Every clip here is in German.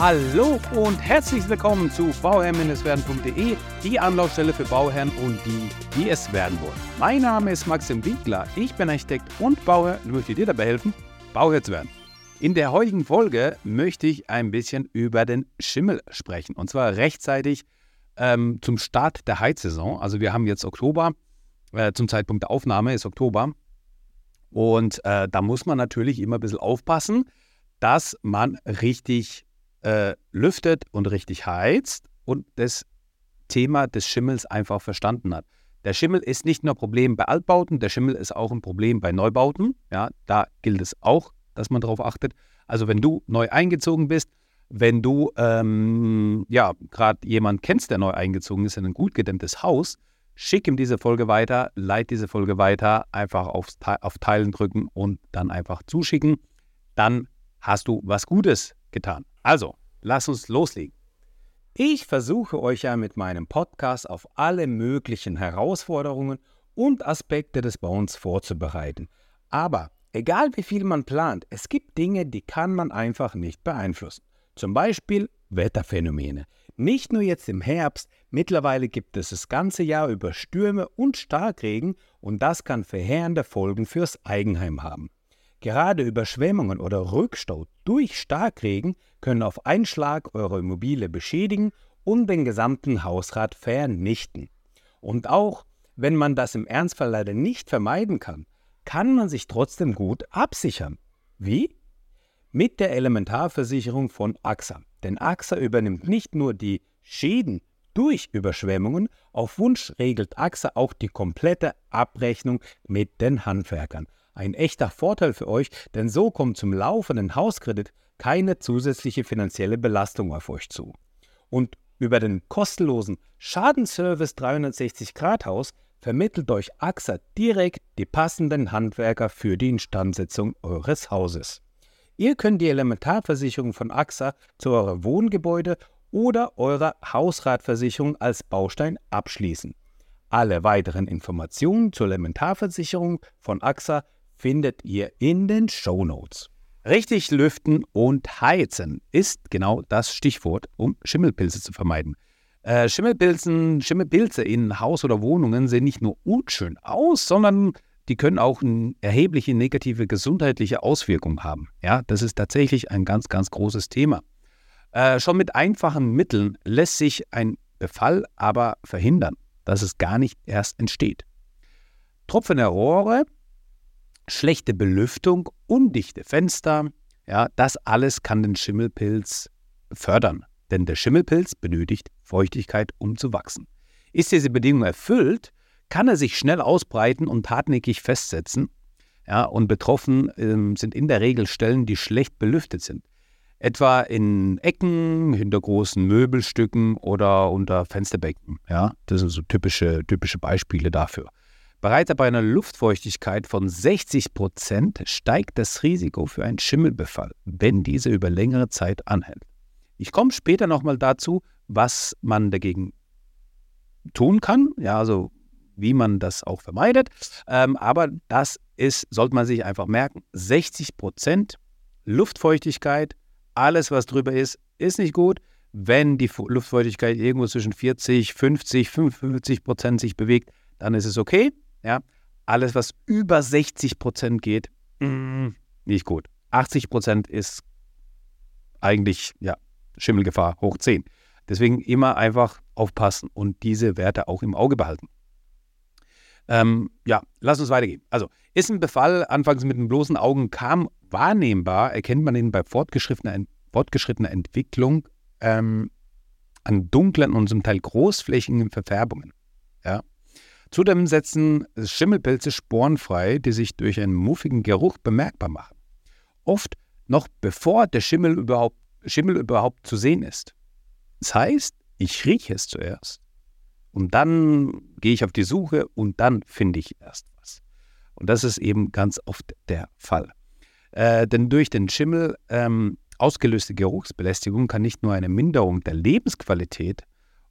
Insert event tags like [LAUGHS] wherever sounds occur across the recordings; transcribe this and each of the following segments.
Hallo und herzlich willkommen zu bauherr-werden.de, die Anlaufstelle für Bauherren und die, die es werden wollen. Mein Name ist Maxim Winkler, ich bin Architekt und Bauherr und möchte dir dabei helfen, Bauherr zu werden. In der heutigen Folge möchte ich ein bisschen über den Schimmel sprechen und zwar rechtzeitig ähm, zum Start der Heizsaison. Also wir haben jetzt Oktober, äh, zum Zeitpunkt der Aufnahme ist Oktober und äh, da muss man natürlich immer ein bisschen aufpassen, dass man richtig äh, lüftet und richtig heizt und das Thema des Schimmels einfach verstanden hat. Der Schimmel ist nicht nur ein Problem bei Altbauten, der Schimmel ist auch ein Problem bei Neubauten. Ja, da gilt es auch, dass man darauf achtet. Also wenn du neu eingezogen bist, wenn du ähm, ja gerade jemand kennst, der neu eingezogen ist in ein gut gedämmtes Haus, schick ihm diese Folge weiter, leit diese Folge weiter, einfach aufs, auf Teilen drücken und dann einfach zuschicken. Dann hast du was Gutes getan. Also, lass uns loslegen. Ich versuche euch ja mit meinem Podcast auf alle möglichen Herausforderungen und Aspekte des Bauens vorzubereiten. Aber egal wie viel man plant, es gibt Dinge, die kann man einfach nicht beeinflussen. Zum Beispiel Wetterphänomene. Nicht nur jetzt im Herbst, mittlerweile gibt es das ganze Jahr über Stürme und Starkregen und das kann verheerende Folgen fürs Eigenheim haben. Gerade Überschwemmungen oder Rückstau durch Starkregen können auf einen Schlag eure Immobilie beschädigen und den gesamten Hausrat vernichten. Und auch wenn man das im Ernstfall leider nicht vermeiden kann, kann man sich trotzdem gut absichern. Wie? Mit der Elementarversicherung von AXA. Denn AXA übernimmt nicht nur die Schäden durch Überschwemmungen, auf Wunsch regelt AXA auch die komplette Abrechnung mit den Handwerkern. Ein echter Vorteil für euch, denn so kommt zum laufenden Hauskredit keine zusätzliche finanzielle Belastung auf euch zu. Und über den kostenlosen Schadenservice 360 Grad Haus vermittelt euch AXA direkt die passenden Handwerker für die Instandsetzung eures Hauses. Ihr könnt die Elementarversicherung von AXA zu eurem Wohngebäude oder eurer Hausratversicherung als Baustein abschließen. Alle weiteren Informationen zur Elementarversicherung von AXA findet ihr in den Show Notes. Richtig lüften und heizen ist genau das Stichwort, um Schimmelpilze zu vermeiden. Äh, Schimmelpilzen, Schimmelpilze in Haus oder Wohnungen sehen nicht nur unschön aus, sondern die können auch eine erhebliche negative gesundheitliche Auswirkungen haben. Ja, das ist tatsächlich ein ganz, ganz großes Thema. Äh, schon mit einfachen Mitteln lässt sich ein Befall aber verhindern, dass es gar nicht erst entsteht. Tropfende Rohre schlechte Belüftung, undichte Fenster, ja, das alles kann den Schimmelpilz fördern. Denn der Schimmelpilz benötigt Feuchtigkeit, um zu wachsen. Ist diese Bedingung erfüllt, kann er sich schnell ausbreiten und hartnäckig festsetzen. Ja, und betroffen ähm, sind in der Regel Stellen, die schlecht belüftet sind. Etwa in Ecken, hinter großen Möbelstücken oder unter Fensterbecken. Ja, das sind so typische, typische Beispiele dafür. Bereits bei einer Luftfeuchtigkeit von 60 Prozent steigt das Risiko für einen Schimmelbefall, wenn diese über längere Zeit anhält. Ich komme später nochmal dazu, was man dagegen tun kann, ja, also wie man das auch vermeidet. Ähm, aber das ist, sollte man sich einfach merken, 60 Prozent Luftfeuchtigkeit, alles was drüber ist, ist nicht gut. Wenn die Luftfeuchtigkeit irgendwo zwischen 40, 50, 55 Prozent sich bewegt, dann ist es okay. Ja? Alles, was über 60 Prozent geht, mm, nicht gut. 80 Prozent ist eigentlich ja, Schimmelgefahr hoch 10. Deswegen immer einfach aufpassen und diese Werte auch im Auge behalten. Ähm, ja, lass uns weitergehen. Also, ist ein Befall anfangs mit den bloßen Augen kaum wahrnehmbar, erkennt man ihn bei fortgeschrittener, fortgeschrittener Entwicklung ähm, an dunklen und zum Teil großflächigen Verfärbungen. Zudem setzen Schimmelpilze Sporen frei, die sich durch einen muffigen Geruch bemerkbar machen. Oft noch bevor der Schimmel überhaupt, Schimmel überhaupt zu sehen ist. Das heißt, ich rieche es zuerst und dann gehe ich auf die Suche und dann finde ich erst was. Und das ist eben ganz oft der Fall. Äh, denn durch den Schimmel ähm, ausgelöste Geruchsbelästigung kann nicht nur eine Minderung der Lebensqualität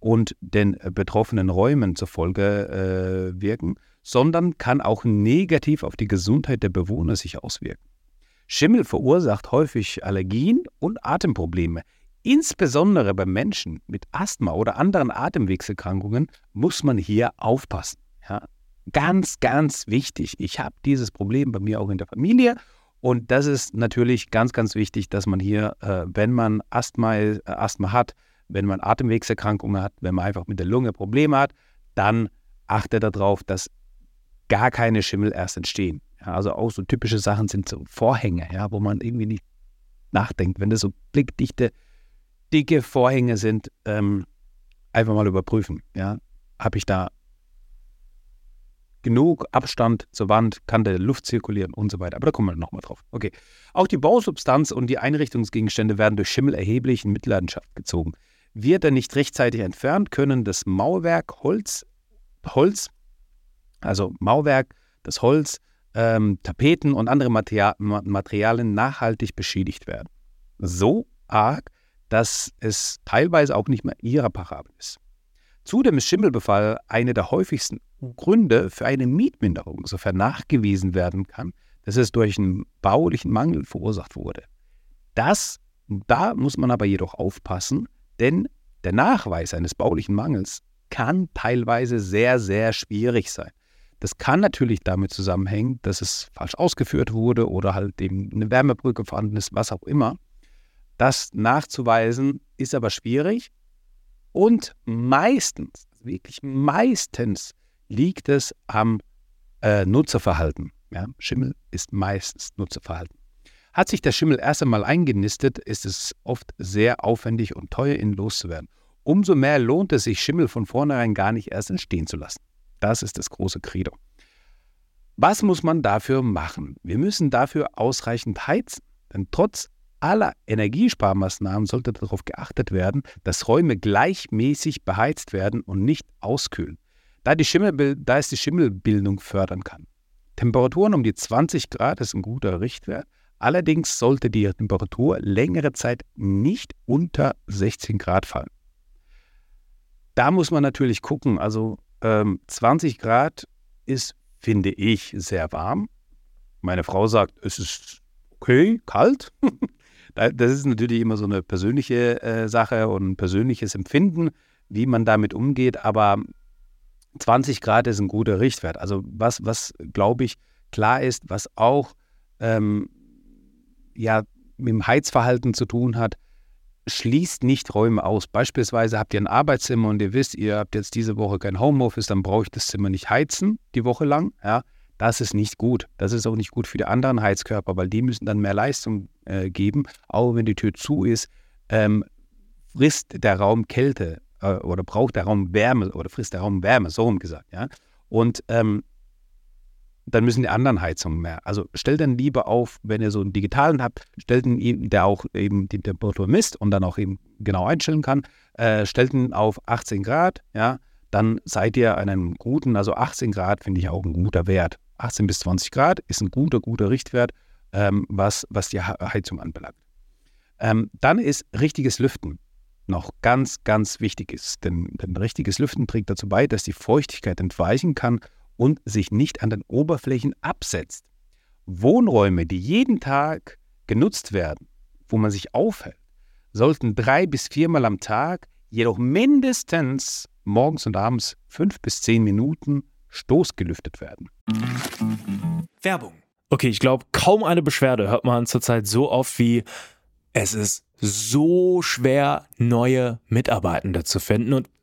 und den betroffenen Räumen zur Folge äh, wirken, sondern kann auch negativ auf die Gesundheit der Bewohner sich auswirken. Schimmel verursacht häufig Allergien und Atemprobleme, Insbesondere bei Menschen mit Asthma oder anderen Atemwegserkrankungen muss man hier aufpassen. Ja? Ganz, ganz wichtig. Ich habe dieses Problem bei mir auch in der Familie und das ist natürlich ganz, ganz wichtig, dass man hier, äh, wenn man Asthma, äh, Asthma hat, wenn man Atemwegserkrankungen hat, wenn man einfach mit der Lunge Probleme hat, dann achte darauf, dass gar keine Schimmel erst entstehen. Ja, also auch so typische Sachen sind so Vorhänge, ja, wo man irgendwie nicht nachdenkt. Wenn das so blickdichte, dicke Vorhänge sind, ähm, einfach mal überprüfen. Ja, habe ich da genug Abstand zur Wand, kann der Luft zirkulieren und so weiter. Aber da kommen wir nochmal drauf. Okay. Auch die Bausubstanz und die Einrichtungsgegenstände werden durch Schimmel erheblich in Mitleidenschaft gezogen. Wird er nicht rechtzeitig entfernt, können das Mauerwerk, Holz, Holz, also Mauerwerk, das Holz, ähm, Tapeten und andere Materia Materialien nachhaltig beschädigt werden. So arg, dass es teilweise auch nicht mehr irreparabel ist. Zudem ist Schimmelbefall eine der häufigsten Gründe für eine Mietminderung, sofern nachgewiesen werden kann, dass es durch einen baulichen Mangel verursacht wurde. Das, da muss man aber jedoch aufpassen, denn der Nachweis eines baulichen Mangels kann teilweise sehr, sehr schwierig sein. Das kann natürlich damit zusammenhängen, dass es falsch ausgeführt wurde oder halt eben eine Wärmebrücke vorhanden ist, was auch immer. Das nachzuweisen ist aber schwierig und meistens, wirklich meistens, liegt es am äh, Nutzerverhalten. Ja, Schimmel ist meistens Nutzerverhalten. Hat sich der Schimmel erst einmal eingenistet, ist es oft sehr aufwendig und teuer, ihn loszuwerden. Umso mehr lohnt es sich, Schimmel von vornherein gar nicht erst entstehen zu lassen. Das ist das große Credo. Was muss man dafür machen? Wir müssen dafür ausreichend heizen, denn trotz aller Energiesparmaßnahmen sollte darauf geachtet werden, dass Räume gleichmäßig beheizt werden und nicht auskühlen, da, die Schimmel, da es die Schimmelbildung fördern kann. Temperaturen um die 20 Grad ist ein guter Richtwert. Allerdings sollte die Temperatur längere Zeit nicht unter 16 Grad fallen. Da muss man natürlich gucken. Also ähm, 20 Grad ist, finde ich, sehr warm. Meine Frau sagt, es ist okay, kalt. [LAUGHS] das ist natürlich immer so eine persönliche äh, Sache und ein persönliches Empfinden, wie man damit umgeht. Aber 20 Grad ist ein guter Richtwert. Also was, was glaube ich, klar ist, was auch ähm, ja, mit dem Heizverhalten zu tun hat, schließt nicht Räume aus. Beispielsweise habt ihr ein Arbeitszimmer und ihr wisst, ihr habt jetzt diese Woche kein Homeoffice, dann brauche ich das Zimmer nicht heizen die Woche lang. Ja, das ist nicht gut. Das ist auch nicht gut für die anderen Heizkörper, weil die müssen dann mehr Leistung äh, geben. Auch wenn die Tür zu ist, ähm, frisst der Raum Kälte äh, oder braucht der Raum Wärme oder frisst der Raum Wärme, so rum gesagt. Ja? Und ähm, dann müssen die anderen Heizungen mehr. Also stellt dann lieber auf, wenn ihr so einen digitalen habt, stellt ihn, der auch eben die Temperatur misst und dann auch eben genau einstellen kann, äh, stellt ihn auf 18 Grad, ja, dann seid ihr an einem guten, also 18 Grad finde ich auch ein guter Wert. 18 bis 20 Grad ist ein guter, guter Richtwert, ähm, was, was die Heizung anbelangt. Ähm, dann ist richtiges Lüften noch ganz, ganz wichtig ist. Denn, denn richtiges Lüften trägt dazu bei, dass die Feuchtigkeit entweichen kann und sich nicht an den Oberflächen absetzt. Wohnräume, die jeden Tag genutzt werden, wo man sich aufhält, sollten drei bis viermal am Tag, jedoch mindestens morgens und abends fünf bis zehn Minuten stoßgelüftet werden. Werbung. Okay, ich glaube, kaum eine Beschwerde hört man zurzeit so oft wie es ist so schwer, neue Mitarbeitende zu finden. Und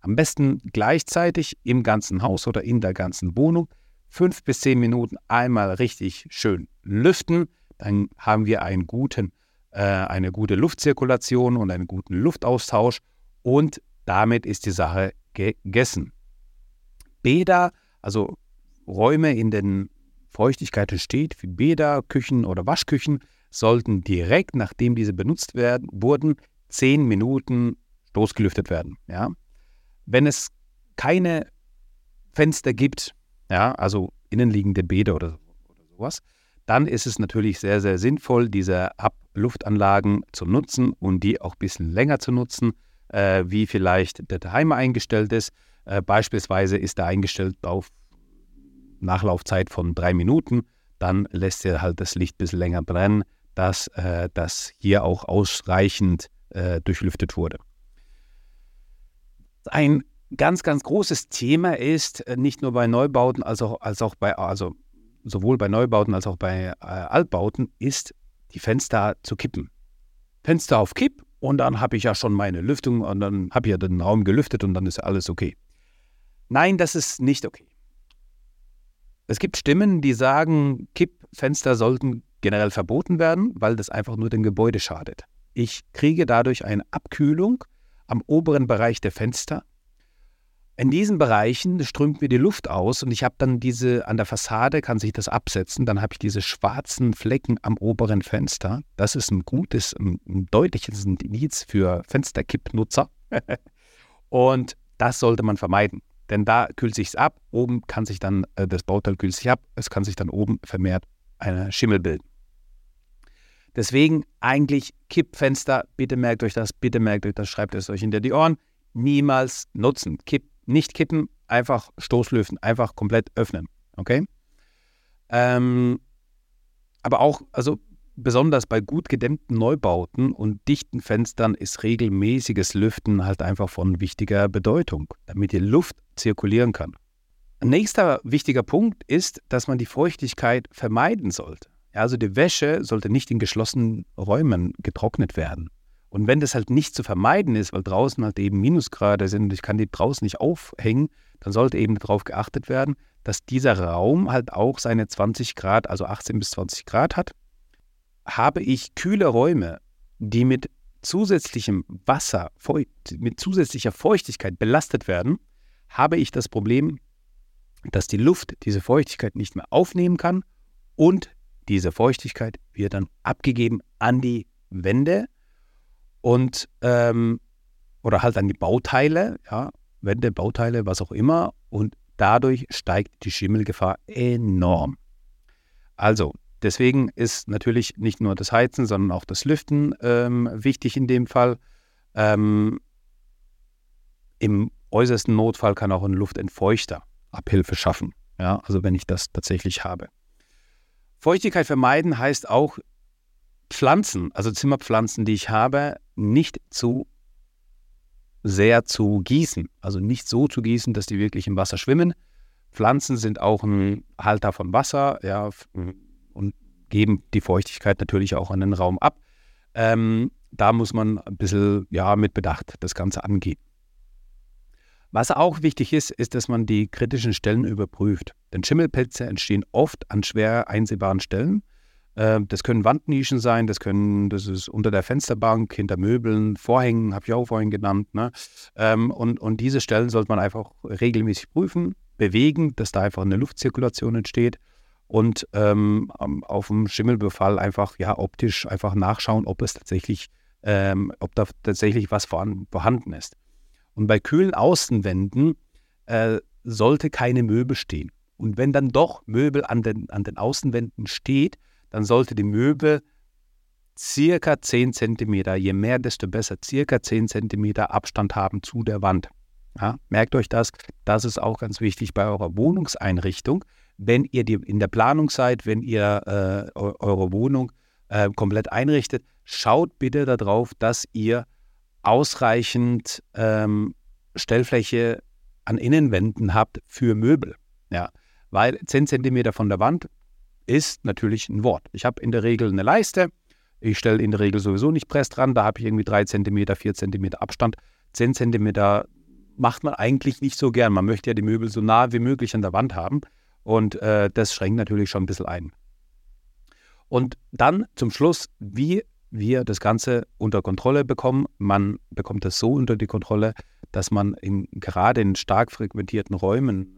Am besten gleichzeitig im ganzen Haus oder in der ganzen Wohnung fünf bis zehn Minuten einmal richtig schön lüften. Dann haben wir einen guten, äh, eine gute Luftzirkulation und einen guten Luftaustausch und damit ist die Sache gegessen. Bäder, also Räume, in denen Feuchtigkeit entsteht, wie Bäder, Küchen oder Waschküchen, sollten direkt, nachdem diese benutzt werden, wurden, zehn Minuten stoßgelüftet werden. Ja? Wenn es keine Fenster gibt, ja, also innenliegende Bäder oder, oder sowas, dann ist es natürlich sehr, sehr sinnvoll, diese Abluftanlagen zu nutzen und die auch ein bisschen länger zu nutzen, äh, wie vielleicht der Timer eingestellt ist. Äh, beispielsweise ist er eingestellt auf Nachlaufzeit von drei Minuten. Dann lässt er halt das Licht ein bisschen länger brennen, dass äh, das hier auch ausreichend äh, durchlüftet wurde. Ein ganz, ganz großes Thema ist, äh, nicht nur bei Neubauten, als auch, als auch bei, also sowohl bei Neubauten als auch bei äh, Altbauten, ist, die Fenster zu kippen. Fenster auf Kipp und dann habe ich ja schon meine Lüftung und dann habe ich ja den Raum gelüftet und dann ist alles okay. Nein, das ist nicht okay. Es gibt Stimmen, die sagen, Kippfenster sollten generell verboten werden, weil das einfach nur dem Gebäude schadet. Ich kriege dadurch eine Abkühlung am oberen Bereich der Fenster in diesen Bereichen strömt mir die Luft aus und ich habe dann diese, an der Fassade kann sich das absetzen, dann habe ich diese schwarzen Flecken am oberen Fenster. Das ist ein gutes, ein, ein deutliches Indiz für Fensterkippnutzer. [LAUGHS] und das sollte man vermeiden. Denn da kühlt sich ab, oben kann sich dann, äh, das Bauteil kühlt sich ab, es kann sich dann oben vermehrt eine Schimmel bilden. Deswegen eigentlich Kippfenster, bitte merkt euch das, bitte merkt euch das, schreibt es euch hinter die Ohren, niemals nutzen. Kipp nicht kippen, einfach Stoßlüften, einfach komplett öffnen. Okay? Ähm, aber auch, also besonders bei gut gedämmten Neubauten und dichten Fenstern ist regelmäßiges Lüften halt einfach von wichtiger Bedeutung, damit die Luft zirkulieren kann. Nächster wichtiger Punkt ist, dass man die Feuchtigkeit vermeiden sollte. Also die Wäsche sollte nicht in geschlossenen Räumen getrocknet werden. Und wenn das halt nicht zu vermeiden ist, weil draußen halt eben Minusgrade sind und ich kann die draußen nicht aufhängen, dann sollte eben darauf geachtet werden, dass dieser Raum halt auch seine 20 Grad, also 18 bis 20 Grad hat. Habe ich kühle Räume, die mit zusätzlichem Wasser, mit zusätzlicher Feuchtigkeit belastet werden, habe ich das Problem, dass die Luft diese Feuchtigkeit nicht mehr aufnehmen kann und diese Feuchtigkeit wird dann abgegeben an die Wände und ähm, oder halt an die Bauteile, ja, Wände, Bauteile, was auch immer. Und dadurch steigt die Schimmelgefahr enorm. Also, deswegen ist natürlich nicht nur das Heizen, sondern auch das Lüften ähm, wichtig in dem Fall. Ähm, Im äußersten Notfall kann auch ein Luftentfeuchter Abhilfe schaffen. Ja, also wenn ich das tatsächlich habe. Feuchtigkeit vermeiden heißt auch Pflanzen, also Zimmerpflanzen, die ich habe, nicht zu sehr zu gießen. Also nicht so zu gießen, dass die wirklich im Wasser schwimmen. Pflanzen sind auch ein Halter von Wasser ja, und geben die Feuchtigkeit natürlich auch an den Raum ab. Ähm, da muss man ein bisschen ja, mit Bedacht das Ganze angehen. Was auch wichtig ist, ist, dass man die kritischen Stellen überprüft. Denn Schimmelpelze entstehen oft an schwer einsehbaren Stellen. Ähm, das können Wandnischen sein, das können, das ist unter der Fensterbank, hinter Möbeln, Vorhängen, habe ich auch vorhin genannt. Ne? Ähm, und, und diese Stellen sollte man einfach regelmäßig prüfen, bewegen, dass da einfach eine Luftzirkulation entsteht und ähm, auf dem Schimmelbefall einfach ja optisch einfach nachschauen, ob es tatsächlich, ähm, ob da tatsächlich was vorhanden ist. Und bei kühlen Außenwänden äh, sollte keine Möbel stehen. Und wenn dann doch Möbel an den, an den Außenwänden steht, dann sollte die Möbel circa 10 cm, je mehr, desto besser, circa 10 cm Abstand haben zu der Wand. Ja, merkt euch das, das ist auch ganz wichtig bei eurer Wohnungseinrichtung. Wenn ihr die, in der Planung seid, wenn ihr äh, eure Wohnung äh, komplett einrichtet, schaut bitte darauf, dass ihr ausreichend ähm, Stellfläche an Innenwänden habt für Möbel. Ja, weil 10 cm von der Wand ist natürlich ein Wort. Ich habe in der Regel eine Leiste. Ich stelle in der Regel sowieso nicht Press dran. Da habe ich irgendwie 3 cm, 4 cm Abstand. 10 cm macht man eigentlich nicht so gern. Man möchte ja die Möbel so nah wie möglich an der Wand haben. Und äh, das schränkt natürlich schon ein bisschen ein. Und dann zum Schluss, wie wir das Ganze unter Kontrolle bekommen. Man bekommt das so unter die Kontrolle, dass man in, gerade in stark frequentierten Räumen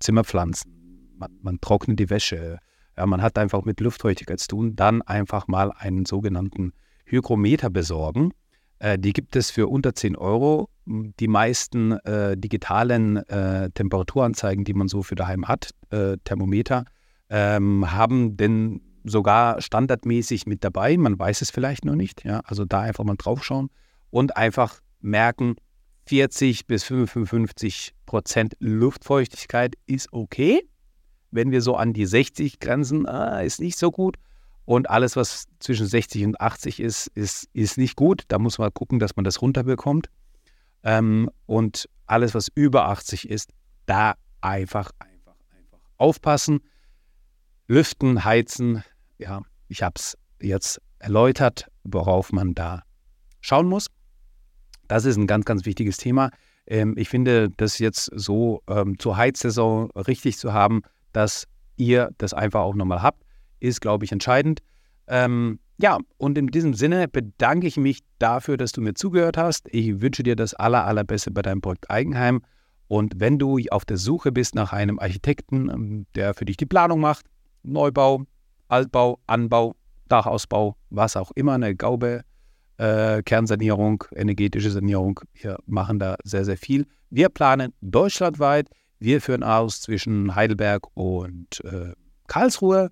Zimmerpflanzen, man, man trocknet die Wäsche, ja, man hat einfach mit Luftfeuchtigkeit zu tun, dann einfach mal einen sogenannten Hygrometer besorgen. Äh, die gibt es für unter 10 Euro. Die meisten äh, digitalen äh, Temperaturanzeigen, die man so für daheim hat, äh, Thermometer, ähm, haben denn sogar standardmäßig mit dabei. Man weiß es vielleicht noch nicht. Ja? Also da einfach mal draufschauen und einfach merken, 40 bis 55 Prozent Luftfeuchtigkeit ist okay. Wenn wir so an die 60 grenzen, ah, ist nicht so gut. Und alles, was zwischen 60 und 80 ist, ist, ist nicht gut. Da muss man gucken, dass man das runterbekommt. Ähm, und alles, was über 80 ist, da einfach, einfach, einfach aufpassen. Lüften, heizen. Ja, ich habe es jetzt erläutert, worauf man da schauen muss. Das ist ein ganz, ganz wichtiges Thema. Ähm, ich finde, das jetzt so ähm, zur Heizsaison richtig zu haben, dass ihr das einfach auch nochmal habt, ist, glaube ich, entscheidend. Ähm, ja, und in diesem Sinne bedanke ich mich dafür, dass du mir zugehört hast. Ich wünsche dir das aller, allerbeste bei deinem Projekt Eigenheim. Und wenn du auf der Suche bist nach einem Architekten, ähm, der für dich die Planung macht, Neubau, Altbau, Anbau, Dachausbau, was auch immer, eine Gaube, äh, Kernsanierung, energetische Sanierung. Wir machen da sehr, sehr viel. Wir planen deutschlandweit. Wir führen aus zwischen Heidelberg und äh, Karlsruhe.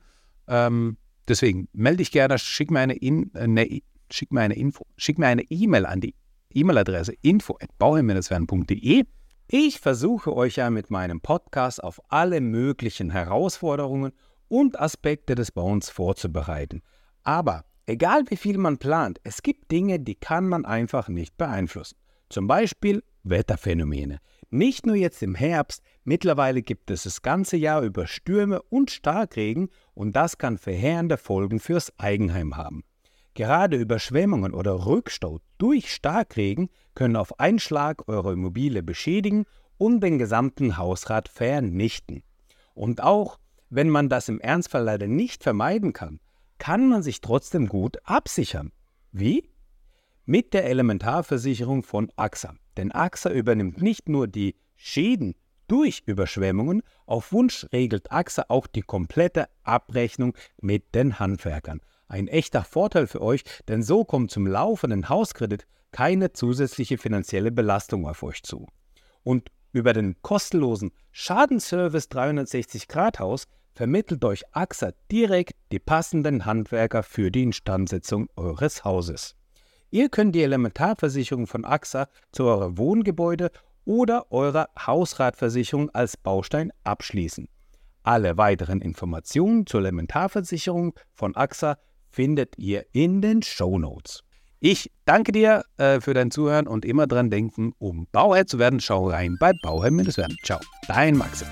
Ähm, deswegen melde dich gerne, schick mir eine, in, eine, schick mir eine Info, schick mir eine E-Mail an die E-Mail-Adresse info@bauherr-werden.de. Ich versuche euch ja mit meinem Podcast auf alle möglichen Herausforderungen und Aspekte des Bauens vorzubereiten. Aber Egal wie viel man plant, es gibt Dinge, die kann man einfach nicht beeinflussen. Zum Beispiel Wetterphänomene. Nicht nur jetzt im Herbst, mittlerweile gibt es das ganze Jahr über Stürme und Starkregen und das kann verheerende Folgen fürs Eigenheim haben. Gerade Überschwemmungen oder Rückstau durch Starkregen können auf einen Schlag eure Immobilie beschädigen und den gesamten Hausrat vernichten. Und auch wenn man das im Ernstfall leider nicht vermeiden kann, kann man sich trotzdem gut absichern. Wie? Mit der Elementarversicherung von AXA. Denn AXA übernimmt nicht nur die Schäden durch Überschwemmungen, auf Wunsch regelt AXA auch die komplette Abrechnung mit den Handwerkern. Ein echter Vorteil für euch, denn so kommt zum laufenden Hauskredit keine zusätzliche finanzielle Belastung auf euch zu. Und über den kostenlosen Schadenservice 360 Grad Haus vermittelt euch AXA direkt die passenden Handwerker für die Instandsetzung eures Hauses. Ihr könnt die Elementarversicherung von AXA zu eurem Wohngebäude oder eurer Hausratversicherung als Baustein abschließen. Alle weiteren Informationen zur Elementarversicherung von AXA findet ihr in den Show Notes. Ich danke dir äh, für dein Zuhören und immer dran denken, um Bauherr zu werden, schau rein bei Bauherr-werden. Ciao, dein Maxim.